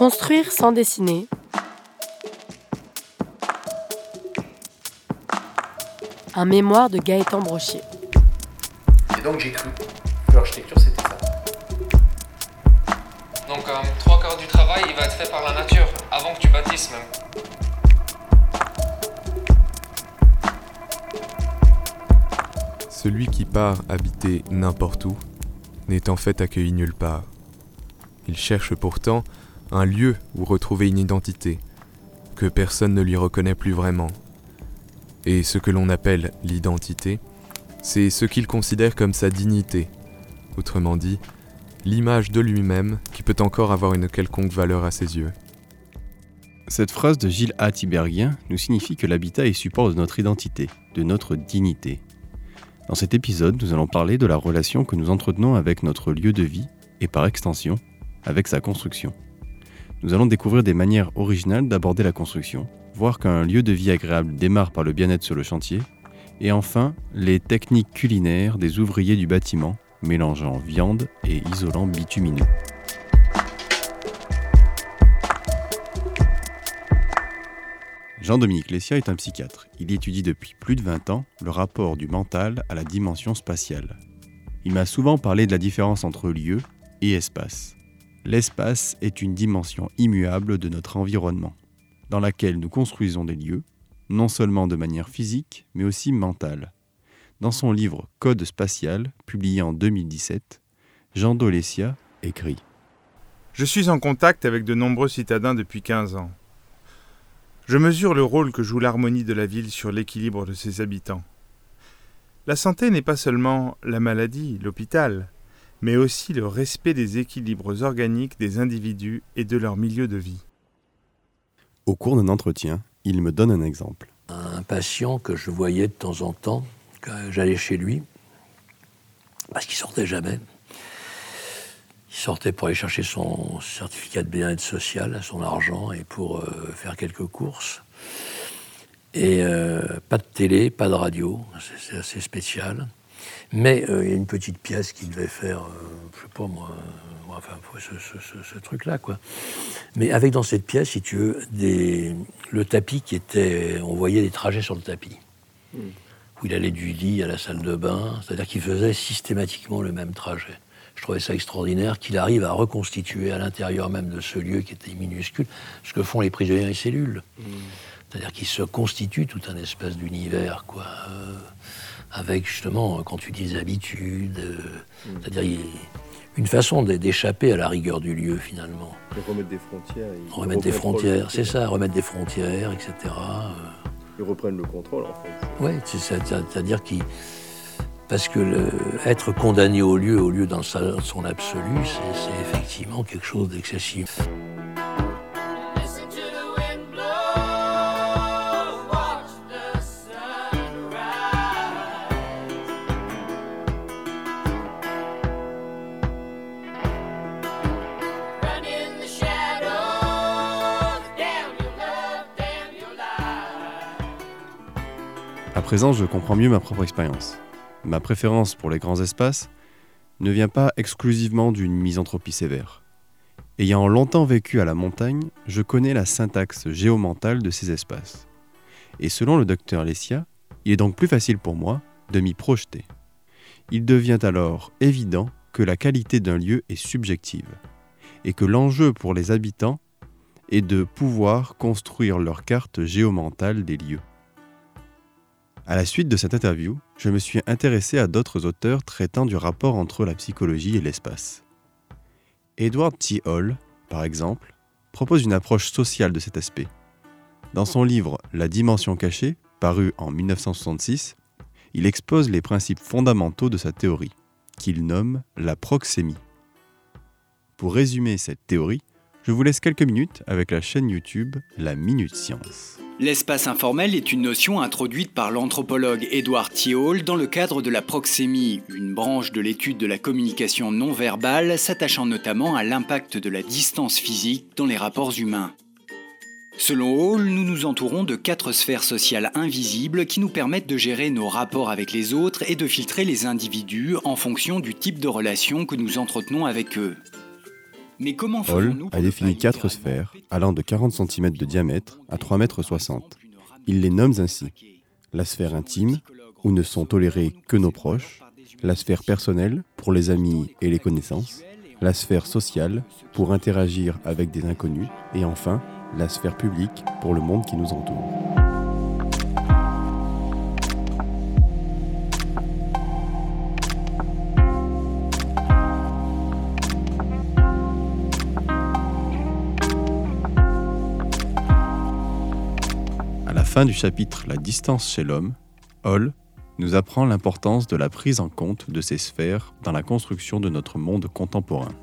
Construire sans dessiner. Un mémoire de Gaëtan Brochier. Et donc j'ai cru que l'architecture c'était ça. Donc euh, trois quarts du travail, il va être fait par la nature, avant que tu bâtisses même. Celui qui part habiter n'importe où n'est en fait accueilli nulle part. Il cherche pourtant un lieu où retrouver une identité, que personne ne lui reconnaît plus vraiment. Et ce que l'on appelle l'identité, c'est ce qu'il considère comme sa dignité, autrement dit, l'image de lui-même qui peut encore avoir une quelconque valeur à ses yeux. Cette phrase de Gilles A. Tiberghien nous signifie que l'habitat est support de notre identité, de notre dignité. Dans cet épisode, nous allons parler de la relation que nous entretenons avec notre lieu de vie et par extension, avec sa construction. Nous allons découvrir des manières originales d'aborder la construction, voir qu'un lieu de vie agréable démarre par le bien-être sur le chantier, et enfin les techniques culinaires des ouvriers du bâtiment, mélangeant viande et isolant bitumineux. Jean-Dominique Lessia est un psychiatre. Il étudie depuis plus de 20 ans le rapport du mental à la dimension spatiale. Il m'a souvent parlé de la différence entre lieu et espace. L'espace est une dimension immuable de notre environnement, dans laquelle nous construisons des lieux, non seulement de manière physique, mais aussi mentale. Dans son livre Code spatial, publié en 2017, Jean Dolessia écrit Je suis en contact avec de nombreux citadins depuis 15 ans. Je mesure le rôle que joue l'harmonie de la ville sur l'équilibre de ses habitants. La santé n'est pas seulement la maladie, l'hôpital, mais aussi le respect des équilibres organiques des individus et de leur milieu de vie. Au cours d'un entretien, il me donne un exemple. Un patient que je voyais de temps en temps, que j'allais chez lui, parce qu'il sortait jamais. Il sortait pour aller chercher son certificat de bien-être social, son argent, et pour euh, faire quelques courses. Et euh, pas de télé, pas de radio, c'est assez spécial. Mais euh, il y a une petite pièce qui devait faire, je sais pas moi, enfin, ce, truc-là, quoi. Mais avec dans cette pièce, si tu veux, des, le tapis qui était. On voyait des trajets sur le tapis. Où il allait du lit à la salle de bain, c'est-à-dire qu'il faisait systématiquement le même trajet. Je trouvais ça extraordinaire qu'il arrive à reconstituer à l'intérieur même de ce lieu qui était minuscule ce que font les prisonniers et cellules. C'est-à-dire qu'il se constitue tout un espèce d'univers, quoi. Euh, avec justement, quand tu dis des habitudes, euh, c'est-à-dire une façon d'échapper à la rigueur du lieu finalement. remettre des frontières. Remettre des frontières, c'est ça, remettre des frontières, etc. Ils reprennent le contrôle en fait. Oui, c'est-à-dire qu'ils. Parce que le, être condamné au lieu, au lieu dans son absolu, c'est effectivement quelque chose d'excessif. À présent, je comprends mieux ma propre expérience. Ma préférence pour les grands espaces ne vient pas exclusivement d'une misanthropie sévère. Ayant longtemps vécu à la montagne, je connais la syntaxe géomentale de ces espaces. Et selon le docteur Lessia, il est donc plus facile pour moi de m'y projeter. Il devient alors évident que la qualité d'un lieu est subjective et que l'enjeu pour les habitants est de pouvoir construire leur carte géomentale des lieux. À la suite de cette interview, je me suis intéressé à d'autres auteurs traitant du rapport entre la psychologie et l'espace. Edward T. Hall, par exemple, propose une approche sociale de cet aspect. Dans son livre La dimension cachée, paru en 1966, il expose les principes fondamentaux de sa théorie, qu'il nomme la proxémie. Pour résumer cette théorie, je vous laisse quelques minutes avec la chaîne YouTube La Minute Science. L'espace informel est une notion introduite par l'anthropologue Edward Thiol dans le cadre de la proxémie, une branche de l'étude de la communication non verbale s'attachant notamment à l'impact de la distance physique dans les rapports humains. Selon Hall, nous nous entourons de quatre sphères sociales invisibles qui nous permettent de gérer nos rapports avec les autres et de filtrer les individus en fonction du type de relation que nous entretenons avec eux. Mais comment Hall a défini quatre sphères allant de 40 cm de diamètre à 3,60 m. Il les nomme ainsi la sphère intime, où ne sont tolérés que nos proches, la sphère personnelle, pour les amis et les connaissances, la sphère sociale, pour interagir avec des inconnus, et enfin, la sphère publique, pour le monde qui nous entoure. Fin du chapitre La distance chez l'homme, Hall nous apprend l'importance de la prise en compte de ces sphères dans la construction de notre monde contemporain.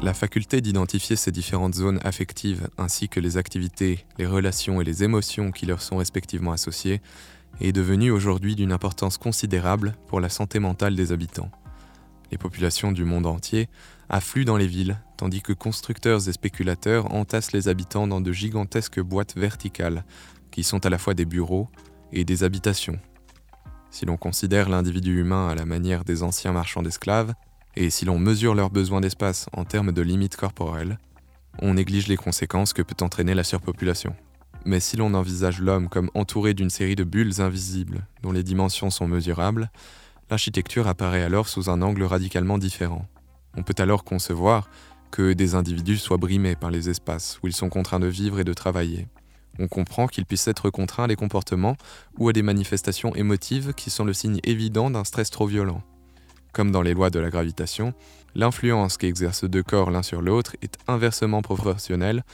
La faculté d'identifier ces différentes zones affectives ainsi que les activités, les relations et les émotions qui leur sont respectivement associées est devenue aujourd'hui d'une importance considérable pour la santé mentale des habitants. Les populations du monde entier affluent dans les villes, tandis que constructeurs et spéculateurs entassent les habitants dans de gigantesques boîtes verticales, qui sont à la fois des bureaux et des habitations. Si l'on considère l'individu humain à la manière des anciens marchands d'esclaves, et si l'on mesure leurs besoins d'espace en termes de limites corporelles, on néglige les conséquences que peut entraîner la surpopulation. Mais si l'on envisage l'homme comme entouré d'une série de bulles invisibles dont les dimensions sont mesurables, l'architecture apparaît alors sous un angle radicalement différent. On peut alors concevoir que des individus soient brimés par les espaces où ils sont contraints de vivre et de travailler. On comprend qu'ils puissent être contraints à des comportements ou à des manifestations émotives qui sont le signe évident d'un stress trop violent. Comme dans les lois de la gravitation, l'influence qu'exercent deux corps l'un sur l'autre est inversement proportionnelle,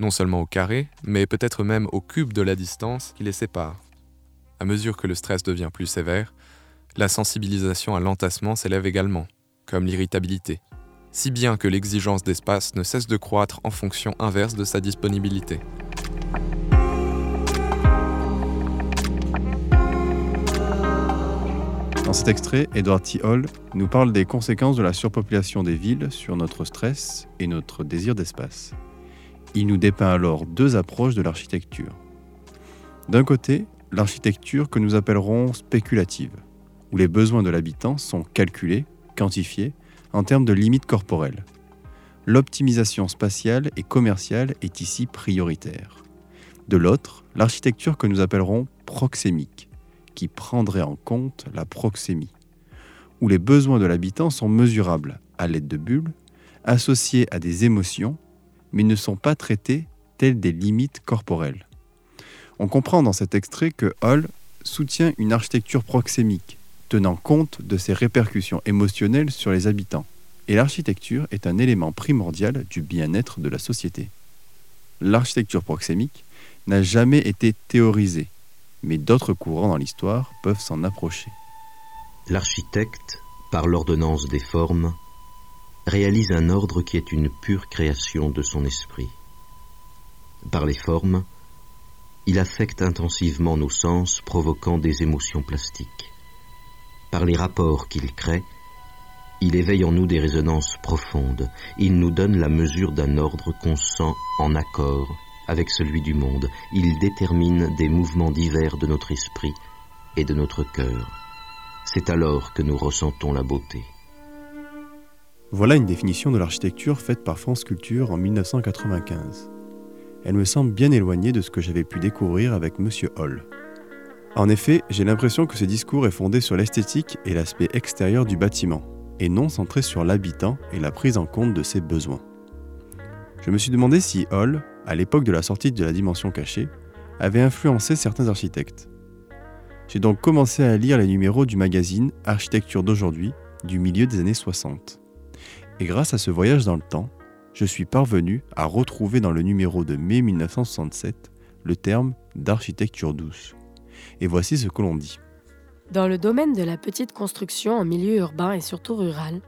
non seulement au carré, mais peut-être même au cube de la distance qui les sépare. À mesure que le stress devient plus sévère, la sensibilisation à l'entassement s'élève également, comme l'irritabilité, si bien que l'exigence d'espace ne cesse de croître en fonction inverse de sa disponibilité. Dans cet extrait, Edward T. Hall nous parle des conséquences de la surpopulation des villes sur notre stress et notre désir d'espace. Il nous dépeint alors deux approches de l'architecture. D'un côté, l'architecture que nous appellerons spéculative, où les besoins de l'habitant sont calculés, quantifiés, en termes de limites corporelles. L'optimisation spatiale et commerciale est ici prioritaire. De l'autre, l'architecture que nous appellerons proxémique, qui prendrait en compte la proxémie, où les besoins de l'habitant sont mesurables à l'aide de bulles, associés à des émotions, mais ne sont pas traités telles des limites corporelles. On comprend dans cet extrait que Hall soutient une architecture proxémique, tenant compte de ses répercussions émotionnelles sur les habitants, et l'architecture est un élément primordial du bien-être de la société. L'architecture proxémique n'a jamais été théorisée, mais d'autres courants dans l'histoire peuvent s'en approcher. L'architecte, par l'ordonnance des formes, réalise un ordre qui est une pure création de son esprit. Par les formes, il affecte intensivement nos sens, provoquant des émotions plastiques. Par les rapports qu'il crée, il éveille en nous des résonances profondes. Il nous donne la mesure d'un ordre qu'on sent en accord avec celui du monde. Il détermine des mouvements divers de notre esprit et de notre cœur. C'est alors que nous ressentons la beauté. Voilà une définition de l'architecture faite par France Culture en 1995. Elle me semble bien éloignée de ce que j'avais pu découvrir avec Monsieur Hall. En effet, j'ai l'impression que ce discours est fondé sur l'esthétique et l'aspect extérieur du bâtiment, et non centré sur l'habitant et la prise en compte de ses besoins. Je me suis demandé si Hall, à l'époque de la sortie de la dimension cachée, avait influencé certains architectes. J'ai donc commencé à lire les numéros du magazine Architecture d'aujourd'hui du milieu des années 60. Et grâce à ce voyage dans le temps, je suis parvenu à retrouver dans le numéro de mai 1967 le terme d'architecture douce. Et voici ce que l'on dit. Dans le domaine de la petite construction en milieu urbain et surtout rural,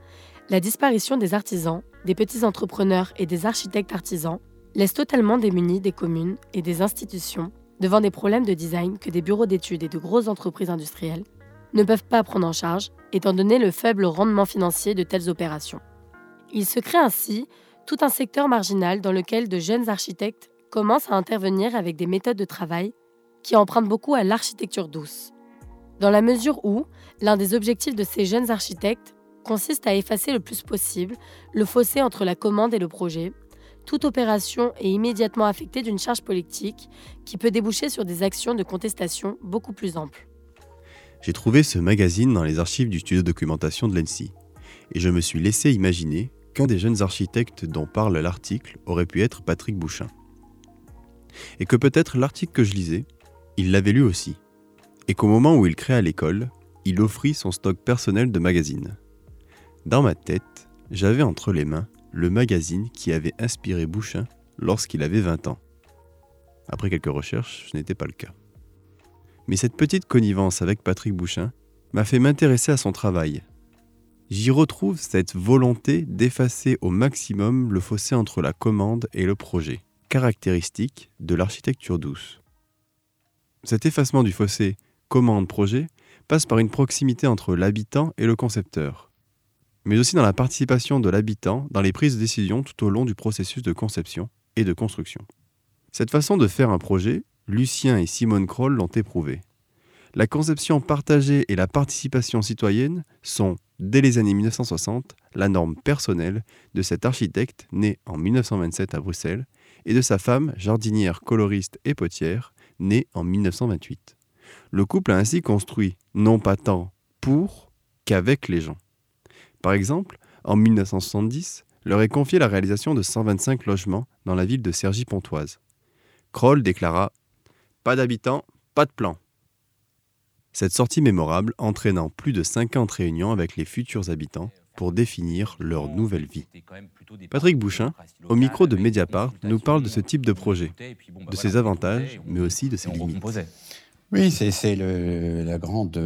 la disparition des artisans, des petits entrepreneurs et des architectes artisans laisse totalement démunis des communes et des institutions devant des problèmes de design que des bureaux d'études et de grosses entreprises industrielles ne peuvent pas prendre en charge, étant donné le faible rendement financier de telles opérations. Il se crée ainsi tout un secteur marginal dans lequel de jeunes architectes commencent à intervenir avec des méthodes de travail qui empruntent beaucoup à l'architecture douce. Dans la mesure où l'un des objectifs de ces jeunes architectes consiste à effacer le plus possible le fossé entre la commande et le projet. Toute opération est immédiatement affectée d'une charge politique qui peut déboucher sur des actions de contestation beaucoup plus amples. J'ai trouvé ce magazine dans les archives du studio de documentation de l'ENSI, et je me suis laissé imaginer qu'un des jeunes architectes dont parle l'article aurait pu être Patrick Bouchin. Et que peut-être l'article que je lisais, il l'avait lu aussi, et qu'au moment où il créa l'école, il offrit son stock personnel de magazines. Dans ma tête, j'avais entre les mains le magazine qui avait inspiré Bouchin lorsqu'il avait 20 ans. Après quelques recherches, ce n'était pas le cas. Mais cette petite connivence avec Patrick Bouchin m'a fait m'intéresser à son travail. J'y retrouve cette volonté d'effacer au maximum le fossé entre la commande et le projet, caractéristique de l'architecture douce. Cet effacement du fossé commande-projet passe par une proximité entre l'habitant et le concepteur, mais aussi dans la participation de l'habitant dans les prises de décision tout au long du processus de conception et de construction. Cette façon de faire un projet Lucien et Simone Kroll l'ont éprouvé. La conception partagée et la participation citoyenne sont, dès les années 1960, la norme personnelle de cet architecte né en 1927 à Bruxelles et de sa femme, jardinière, coloriste et potière, née en 1928. Le couple a ainsi construit non pas tant pour qu'avec les gens. Par exemple, en 1970, leur est confiée la réalisation de 125 logements dans la ville de Cergy-Pontoise. Kroll déclara pas d'habitants, pas de plan. Cette sortie mémorable entraînant plus de 50 réunions avec les futurs habitants pour définir leur nouvelle vie. Patrick Bouchin, au micro de Mediapart, nous parle de ce type de projet, de ses avantages, mais aussi de ses limites. Oui, c'est la grande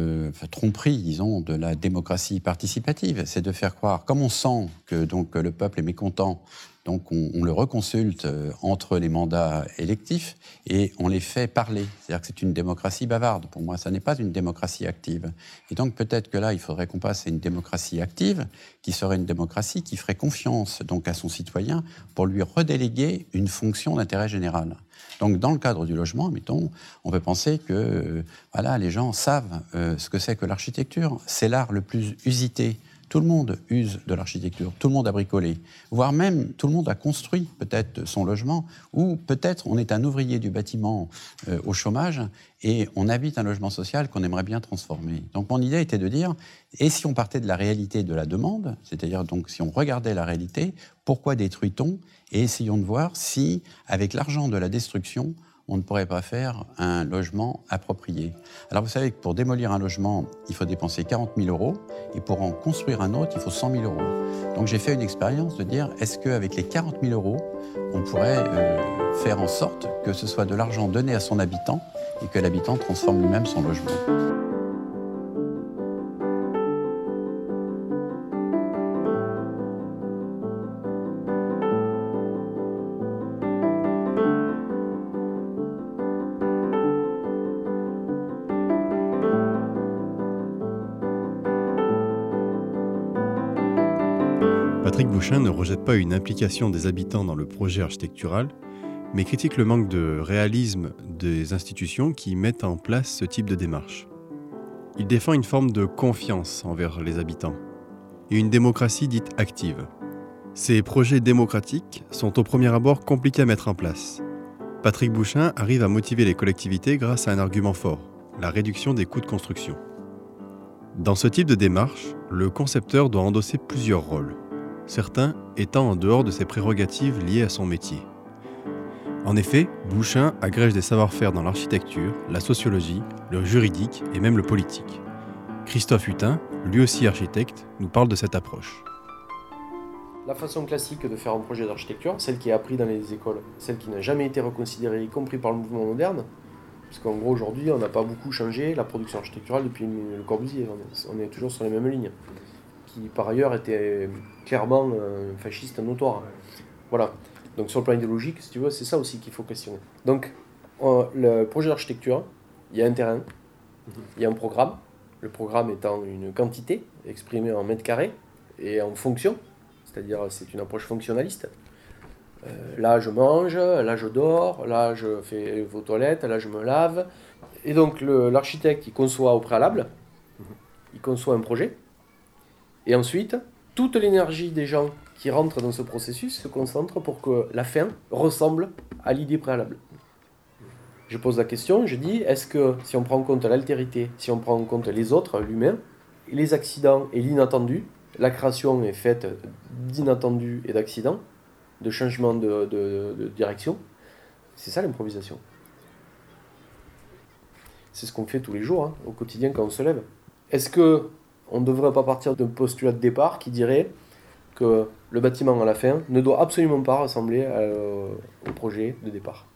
tromperie, disons, de la démocratie participative. C'est de faire croire, comme on sent que donc, le peuple est mécontent donc on, le reconsulte euh, entre les mandats électifs et on les fait parler. C'est-à-dire que c'est une démocratie bavarde. Pour moi, ça n'est pas une démocratie active. Et donc peut-être que là, il faudrait qu'on passe à une démocratie active, qui serait une démocratie qui ferait confiance donc à son citoyen pour lui redéléguer une fonction d'intérêt général. Donc, dans le cadre du logement, mettons, on peut penser que euh, les gens savent euh, ce que c'est que l'architecture. C'est l'art le plus usité tout le monde use de l'architecture, tout le monde a bricolé, voire même tout le monde a construit peut-être son logement, ou peut-être on est un ouvrier du bâtiment euh, au chômage et on habite un logement social qu'on aimerait bien transformer. Donc mon idée était de dire, et si on partait de la réalité de la demande, c'est-à-dire donc si on regardait la réalité, pourquoi détruit-on Et essayons de voir si, avec l'argent de la destruction, on ne pourrait pas faire un logement approprié. Alors vous savez que pour démolir un logement, il faut dépenser 40 000 euros, et pour en construire un autre, il faut 100 000 euros. Donc j'ai fait une expérience de dire, est-ce qu'avec les 40 000 euros, on pourrait euh, faire en sorte que ce soit de l'argent donné à son habitant, et que l'habitant transforme lui-même son logement? Ne rejette pas une implication des habitants dans le projet architectural, mais critique le manque de réalisme des institutions qui mettent en place ce type de démarche. Il défend une forme de confiance envers les habitants et une démocratie dite active. Ces projets démocratiques sont au premier abord compliqués à mettre en place. Patrick Bouchin arrive à motiver les collectivités grâce à un argument fort, la réduction des coûts de construction. Dans ce type de démarche, le concepteur doit endosser plusieurs rôles certains étant en dehors de ses prérogatives liées à son métier. En effet, Bouchin agrège des savoir-faire dans l'architecture, la sociologie, le juridique et même le politique. Christophe Hutin, lui aussi architecte, nous parle de cette approche. La façon classique de faire un projet d'architecture, celle qui est apprise dans les écoles, celle qui n'a jamais été reconsidérée, y compris par le mouvement moderne, parce qu'en gros aujourd'hui on n'a pas beaucoup changé la production architecturale depuis le Corbusier, on est toujours sur les mêmes lignes qui par ailleurs était clairement un fasciste notoire. Voilà. Donc sur le plan idéologique, si tu veux, c'est ça aussi qu'il faut questionner. Donc le projet d'architecture, il y a un terrain, il y a un programme, le programme étant une quantité exprimée en mètres carrés et en fonction, c'est-à-dire c'est une approche fonctionnaliste. Euh, là je mange, là je dors, là je fais vos toilettes, là je me lave. Et donc l'architecte il conçoit au préalable, il conçoit un projet, Et ensuite, toute l'énergie des gens qui rentrent dans ce processus se concentre pour que la fin ressemble à l'idée préalable. Je pose la question, je dis, est-ce que si on prend en compte l'altérité, si on prend en compte les autres, l'humain, les accidents et l'inattendu, la création est faite d'inattendus et d'accidents, de changements de, direction, c'est ça l'improvisation. C'est ce qu'on fait tous les jours, hein, au quotidien quand on se lève. Est-ce que on ne devrait pas partir d'un postulat de départ qui dirait que le bâtiment à la fin ne doit absolument pas ressembler euh, au projet de départ.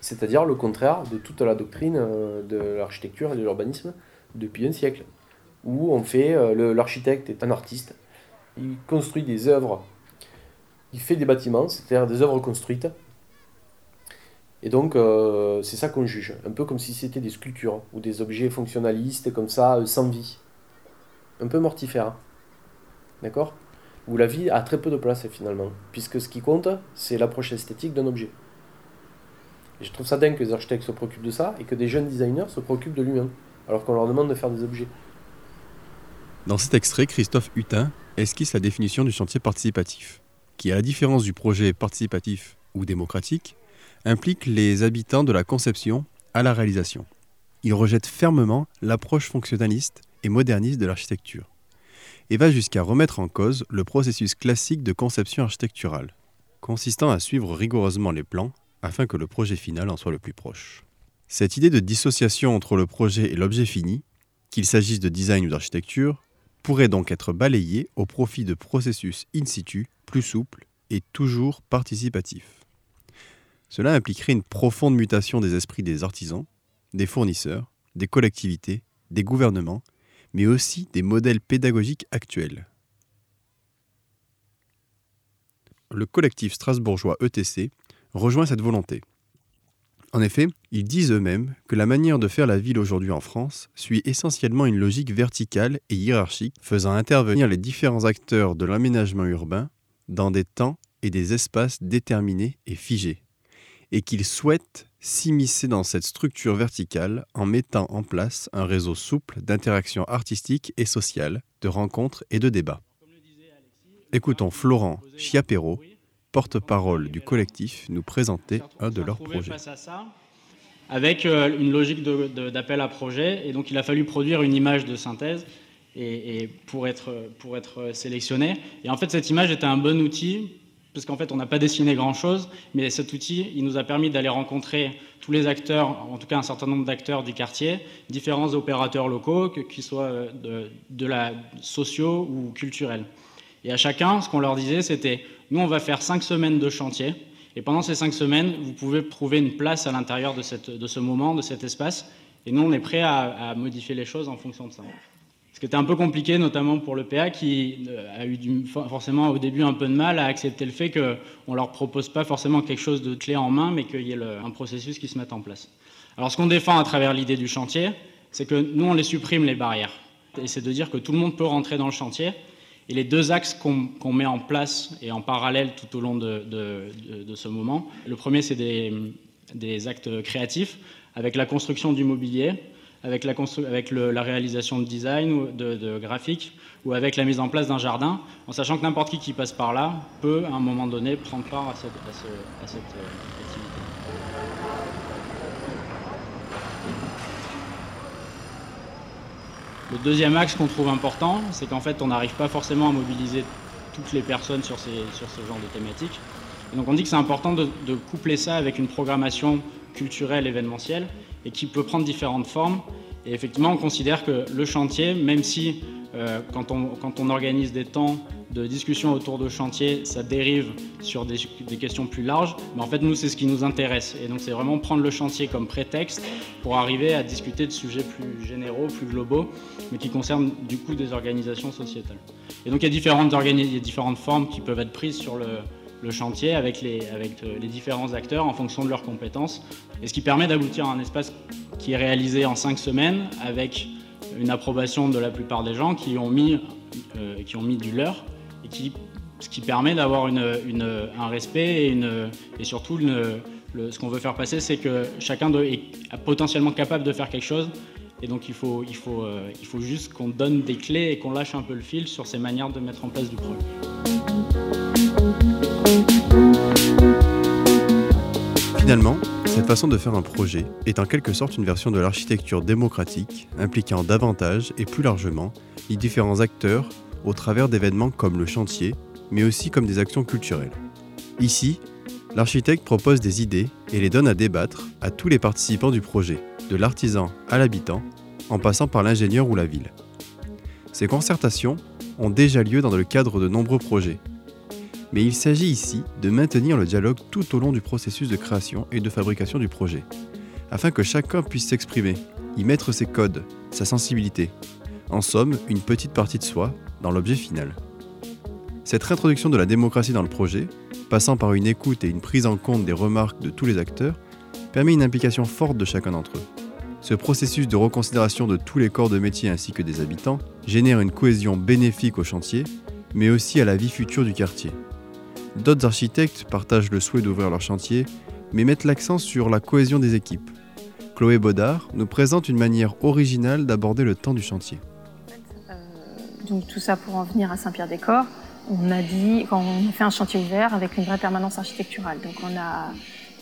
C'est-à-dire le contraire de toute la doctrine euh, de l'architecture et de l'urbanisme depuis un siècle, où on fait, euh, l'architecte est un artiste, il construit des œuvres, il fait des bâtiments, c'est-à-dire des œuvres construites, et donc, euh, c'est ça qu'on juge. Un peu comme si c'était des sculptures ou des objets fonctionnalistes comme ça, euh, sans vie. Un peu mortifère. Hein. D'accord? Où la vie a très peu de place finalement. Puisque ce qui compte, c'est l'approche esthétique d'un objet. Et je trouve ça dingue que les architectes se préoccupent de ça et que des jeunes designers se préoccupent de l'humain. Alors qu'on leur demande de faire des objets. Dans cet extrait, Christophe Hutin esquisse la définition du chantier participatif, qui, à la différence du projet participatif ou démocratique, implique les habitants de la conception à la réalisation. Il rejette fermement l'approche fonctionnaliste et moderniste de l'architecture et va jusqu'à remettre en cause le processus classique de conception architecturale, consistant à suivre rigoureusement les plans afin que le projet final en soit le plus proche. Cette idée de dissociation entre le projet et l'objet fini, qu'il s'agisse de design ou d'architecture, pourrait donc être balayée au profit de processus in situ plus souples et toujours participatifs. Cela impliquerait une profonde mutation des esprits des artisans, des fournisseurs, des collectivités, des gouvernements, mais aussi des modèles pédagogiques actuels. Le collectif strasbourgeois ETC rejoint cette volonté. En effet, ils disent eux-mêmes que la manière de faire la ville aujourd'hui en France suit essentiellement une logique verticale et hiérarchique, faisant intervenir les différents acteurs de l'aménagement urbain dans des temps et des espaces déterminés et figés et qu'il souhaite s'immiscer dans cette structure verticale en mettant en place un réseau souple d'interactions artistiques et sociales, de rencontres et de débats. Écoutons Florent Chiapero, porte-parole du collectif, nous présenter un de leurs projets. Avec euh, une logique d'appel à projet, et donc il a fallu produire une image de synthèse et, pour, être, pour être sélectionné. Et en fait, cette image était un bon outil parce qu'en fait, on n'a pas dessiné grand-chose, mais cet outil, il nous a permis d'aller rencontrer tous les acteurs, en tout cas un certain nombre d'acteurs du quartier, différents opérateurs locaux, qu'ils soient euh, de, la sociaux ou culturels. Et à chacun, ce qu'on leur disait, c'était, nous, on va faire cinq semaines de chantier, et pendant ces cinq semaines, vous pouvez trouver une place à l'intérieur de, ce moment, de cet espace, et nous, on est prêt à modifier les choses en fonction de ça. Ce qui était un peu compliqué, notamment pour le PA, qui euh, a eu forcément au début un peu de mal à accepter le fait qu'on ne leur propose pas forcément quelque chose de clé en main, mais qu'il y ait un processus qui se mette en place. Alors ce qu'on défend à travers l'idée du chantier, c'est que nous, on les supprime les barrières. Et c'est de dire que tout le monde peut rentrer dans le chantier. Et les deux axes qu'on met en place et en parallèle tout au long de, ce moment, le premier, c'est des actes créatifs, avec la construction du mobilier, avec la, réalisation de design ou de, graphique ou avec la mise en place d'un jardin, en sachant que n'importe qui qui passe par là peut, à un moment donné, prendre part à cette, euh, activité. Le deuxième axe qu'on trouve important, c'est qu'en fait, on n'arrive pas forcément à mobiliser toutes les personnes sur, ces, sur ce genre de thématiques. Et donc on dit que c'est important de coupler ça avec une programmation culturelle, événementielle, et qui peut prendre différentes formes. Et effectivement, on considère que le chantier, même si euh, quand, on, organise des temps de discussion autour de chantier, ça dérive sur des, questions plus larges, mais en fait, nous, c'est ce qui nous intéresse. Et donc, c'est vraiment prendre le chantier comme prétexte pour arriver à discuter de sujets plus généraux, plus globaux, mais qui concernent du coup des organisations sociétales. Et donc, il y a différentes formes qui peuvent être prises sur le, le chantier avec euh, les différents acteurs en fonction de leurs compétences, et ce qui permet d'aboutir à un espace qui est réalisé en cinq semaines avec une approbation de la plupart des gens qui ont mis, euh, qui ont mis du leur, et qui, ce qui permet d'avoir un respect et, une, et surtout ce qu'on veut faire passer, c'est que chacun est potentiellement capable de faire quelque chose Et donc il faut, il faut, euh, il faut juste qu'on donne des clés et qu'on lâche un peu le fil sur ces manières de mettre en place du projet. Finalement, cette façon de faire un projet est en quelque sorte une version de l'architecture démocratique impliquant davantage et plus largement les différents acteurs au travers d'événements comme le chantier, mais aussi comme des actions culturelles. Ici, l'architecte propose des idées et les donne à débattre à tous les participants du projet, de l'artisan à l'habitant, en passant par l'ingénieur ou la ville. Ces concertations ont déjà lieu dans le cadre de nombreux projets. Mais il s'agit ici de maintenir le dialogue tout au long du processus de création et de fabrication du projet, afin que chacun puisse s'exprimer, y mettre ses codes, sa sensibilité, en somme une petite partie de soi dans l'objet final. Cette réintroduction de la démocratie dans le projet, passant par une écoute et une prise en compte des remarques de tous les acteurs, permet une implication forte de chacun d'entre eux. Ce processus de reconsidération de tous les corps de métier ainsi que des habitants génère une cohésion bénéfique au chantier, mais aussi à la vie future du quartier. D'autres architectes partagent le souhait d'ouvrir leur chantier, mais mettent l'accent sur la cohésion des équipes. Chloé Baudard nous présente une manière originale d'aborder le temps du chantier. Donc tout ça pour en venir à Saint-Pierre-des-Corps, on a dit, quand fait un chantier ouvert avec une vraie permanence architecturale. Donc on a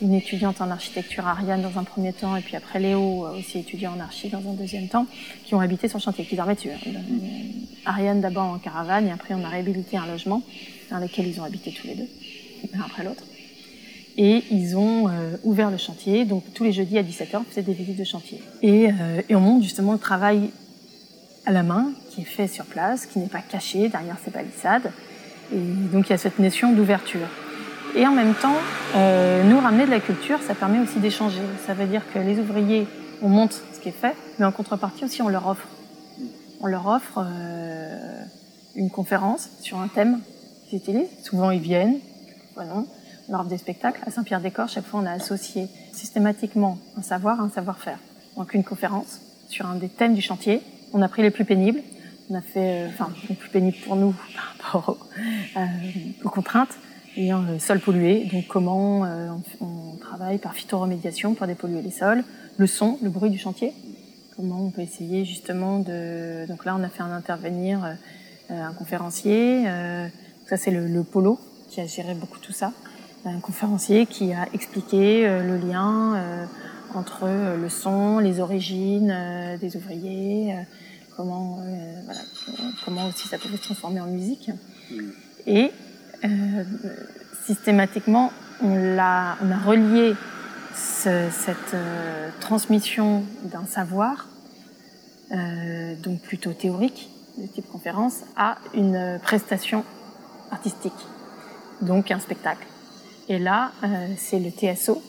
une étudiante en architecture, Ariane, dans un premier temps, et puis après Léo, aussi étudiant en archi dans un deuxième temps, qui ont habité le chantier, qui dormaient dessus. Ariane d'abord en caravane, et après on a réhabilité un logement dans lequel ils ont habité tous les deux, l'un après l'autre. Et ils ont euh, ouvert le chantier, donc tous les jeudis à 17h, on faisait des visites de chantier. Et, euh, on montre justement le travail à la main, qui est fait sur place, qui n'est pas caché derrière ces palissades. Et donc il y a cette notion d'ouverture. Et en même temps, euh, nous ramener de la culture, ça permet aussi d'échanger. Ça veut dire que les ouvriers, on montre ce qui est fait, mais en contrepartie aussi, on leur offre. On leur offre une conférence sur un thème utilisent. Souvent, ils viennent. Voilà. Offre des spectacles. À Saint-Pierre-des-Corps, chaque fois, on a associé systématiquement un savoir à un savoir-faire. Donc, une conférence sur un des thèmes du chantier. On a pris les plus pénibles. On a fait, euh, enfin, les plus pénibles pour nous par rapport aux, euh, aux contraintes et un sol pollué. Donc comment euh, on, travaille par phytoremédiation pour dépolluer les sols, le son, le bruit du chantier. Comment on peut essayer justement de. Donc là, on a fait un intervenir euh, un conférencier. Euh, ça, c'est le, le, polo qui a géré beaucoup tout ça. Un conférencier qui a expliqué le lien entre le son, les origines des ouvriers, comment, voilà, comment aussi ça pouvait se transformer en musique. Et euh, systématiquement, on a, on a relié ce, cette euh, transmission d'un savoir, euh, donc plutôt théorique, de type conférence, à une prestation artistique, donc un spectacle. Et là, euh, c'est le TSO,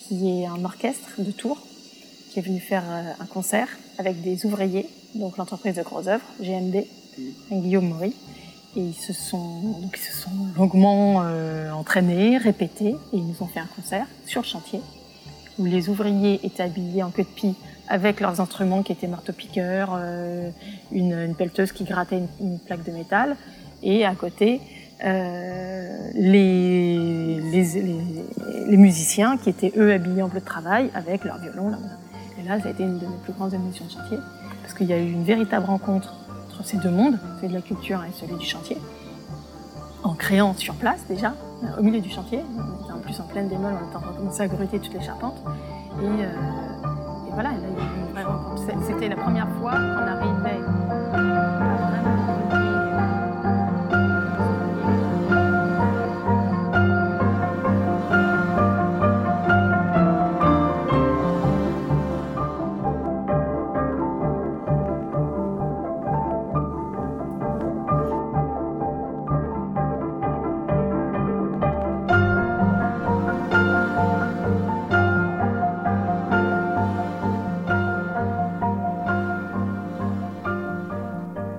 qui est un orchestre de Tours, qui est venu faire euh, un concert avec des ouvriers, donc l'entreprise de Gros Œuvres, GMD, Guillaume Maury, et ils se sont, donc ils se sont longuement euh, entraînés, répétés, et ils nous ont fait un concert sur le chantier, où les ouvriers étaient habillés en queue de pie avec leurs instruments qui étaient marteau-piqueur, une, une, pelleteuse qui grattait une, plaque de métal, et à côté, euh, les, musiciens qui étaient eux habillés en bleu de travail avec leur violon. Là, et là, ça a été une de mes plus grandes émotions de chantier, parce qu'il y a eu une véritable rencontre entre ces deux mondes, celui de la culture et celui du chantier, en créant sur place déjà, au milieu du chantier. En plus en pleine démol, on était en train de commencer à gruter toutes les charpentes. Et, euh, voilà. C'était la première fois qu'on arrivait à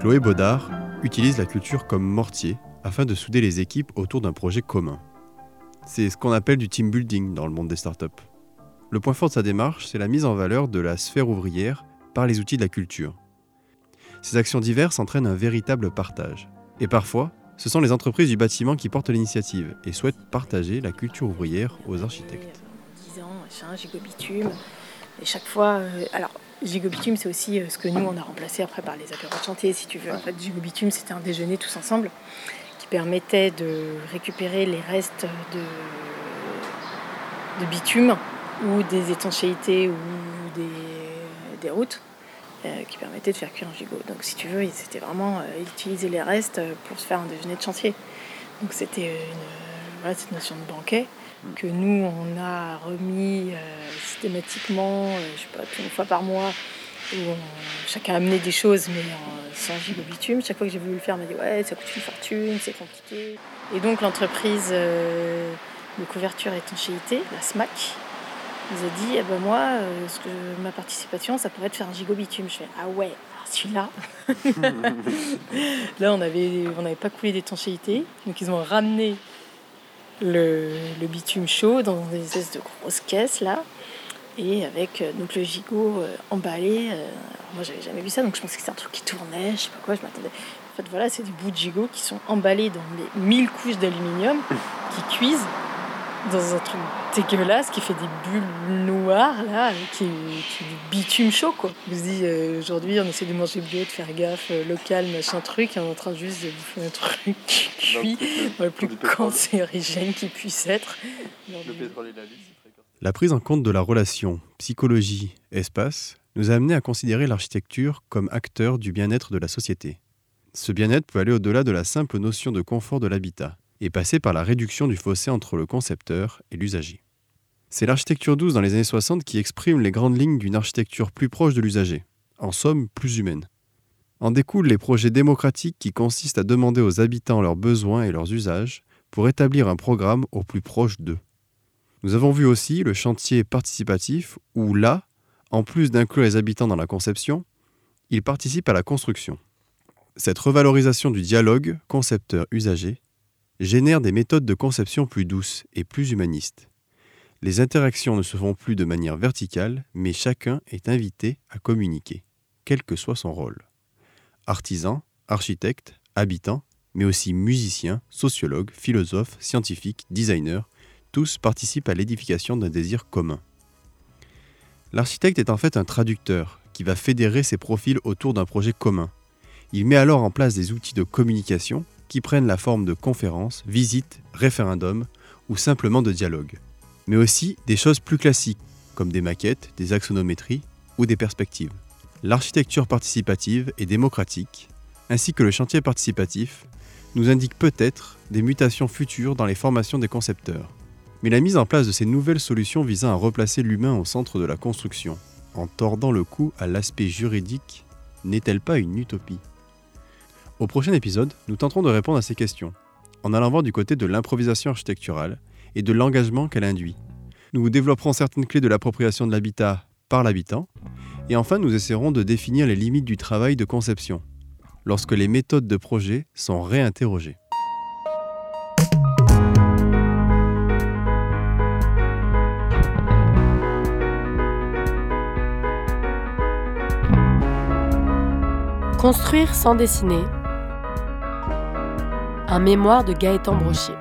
Chloé Baudard utilise la culture comme mortier afin de souder les équipes autour d'un projet commun. C'est ce qu'on appelle du team building dans le monde des startups. Le point fort de sa démarche, c'est la mise en valeur de la sphère ouvrière par les outils de la culture. Ces actions diverses entraînent un véritable partage. Et parfois, ce sont les entreprises du bâtiment qui portent l'initiative et souhaitent partager la culture ouvrière aux architectes. 10 ans. Et chaque fois, euh, Gigobitume, c'est aussi ce que nous, on a remplacé après par les apéros de chantier, si tu veux. En fait, Gigobitume, c'était un déjeuner tous ensemble qui permettait de récupérer les restes de, de bitume ou des étanchéités ou des, des routes euh, qui permettaient de faire cuire un gigot. Donc si tu veux, c'était vraiment euh, utiliser les restes pour se faire un déjeuner de chantier. Donc c'était une, voilà, cette notion de banquet que nous, on a remis euh, systématiquement, je sais pas, une fois par mois, où chacun a amené des choses, mais sans gigot bitume. Chaque fois que j'ai voulu le faire, on m'a dit ouais, ça coûte une fortune, c'est compliqué. Et donc l'entreprise de couverture étanchéité, la SMAC, nous a dit, eh ben moi, euh, ce que, ma participation, ça pourrait être faire un gigot bitume. Je fais, ah ouais, celui-là. là, on n'avait on avait pas coulé d'étanchéité. Donc, ils ont ramené le, bitume chaud dans des espèces de grosses caisses, là. Et avec euh, donc, le gigot euh, emballé. moi, j'avais jamais vu ça, donc je pensais que c'était un truc qui tournait, je sais pas quoi, je m'attendais. En fait, voilà, c'est des bouts de gigot qui sont emballés dans des mille couches d'aluminium qui cuisent dans un truc dégueulasse qui fait des bulles noires là, qui, qui est du bitume chaud quoi. Vous dit euh, aujourd'hui on essaie de manger bio, de faire gaffe, euh, local, machin truc, et on est en train juste de bouffer un truc cuit le plus cancérigène qui puisse être. La prise en compte de la relation psychologie-espace nous a amené à considérer l'architecture comme acteur du bien-être de la société. Ce bien-être peut aller au-delà de la simple notion de confort de l'habitat et passer par la réduction du fossé entre le concepteur et l'usager. C'est l'architecture douce dans les années 60 qui exprime les grandes lignes d'une architecture plus proche de l'usager, en somme plus humaine. En découlent les projets démocratiques qui consistent à demander aux habitants leurs besoins et leurs usages pour établir un programme au plus proche d'eux. Nous avons vu aussi le chantier participatif où là, en plus d'inclure les habitants dans la conception, ils participent à la construction. Cette revalorisation du dialogue concepteur-usager génère des méthodes de conception plus douces et plus humanistes. Les interactions ne se font plus de manière verticale, mais chacun est invité à communiquer, quel que soit son rôle. Artisan, architecte, habitant, mais aussi musicien, sociologue, philosophe, scientifique, designer, tous participent à l'édification d'un désir commun. L'architecte est en fait un traducteur qui va fédérer ses profils autour d'un projet commun. Il met alors en place des outils de communication qui prennent la forme de conférences, visites, référendums ou simplement de dialogues. Mais aussi des choses plus classiques, comme des maquettes, des axonométries ou des perspectives. L'architecture participative et démocratique, ainsi que le chantier participatif, nous indiquent peut-être des mutations futures dans les formations des concepteurs. Mais la mise en place de ces nouvelles solutions visant à replacer l'humain au centre de la construction, en tordant le cou à l'aspect juridique, n'est-elle pas une utopie? Au prochain épisode, nous tenterons de répondre à ces questions, en allant voir du côté de l'improvisation architecturale et de l'engagement qu'elle induit. Nous développerons certaines clés de l'appropriation de l'habitat par l'habitant, et enfin nous essaierons de définir les limites du travail de conception, lorsque les méthodes de projet sont réinterrogées. Construire sans dessiner un mémoire de Gaëtan Brochier.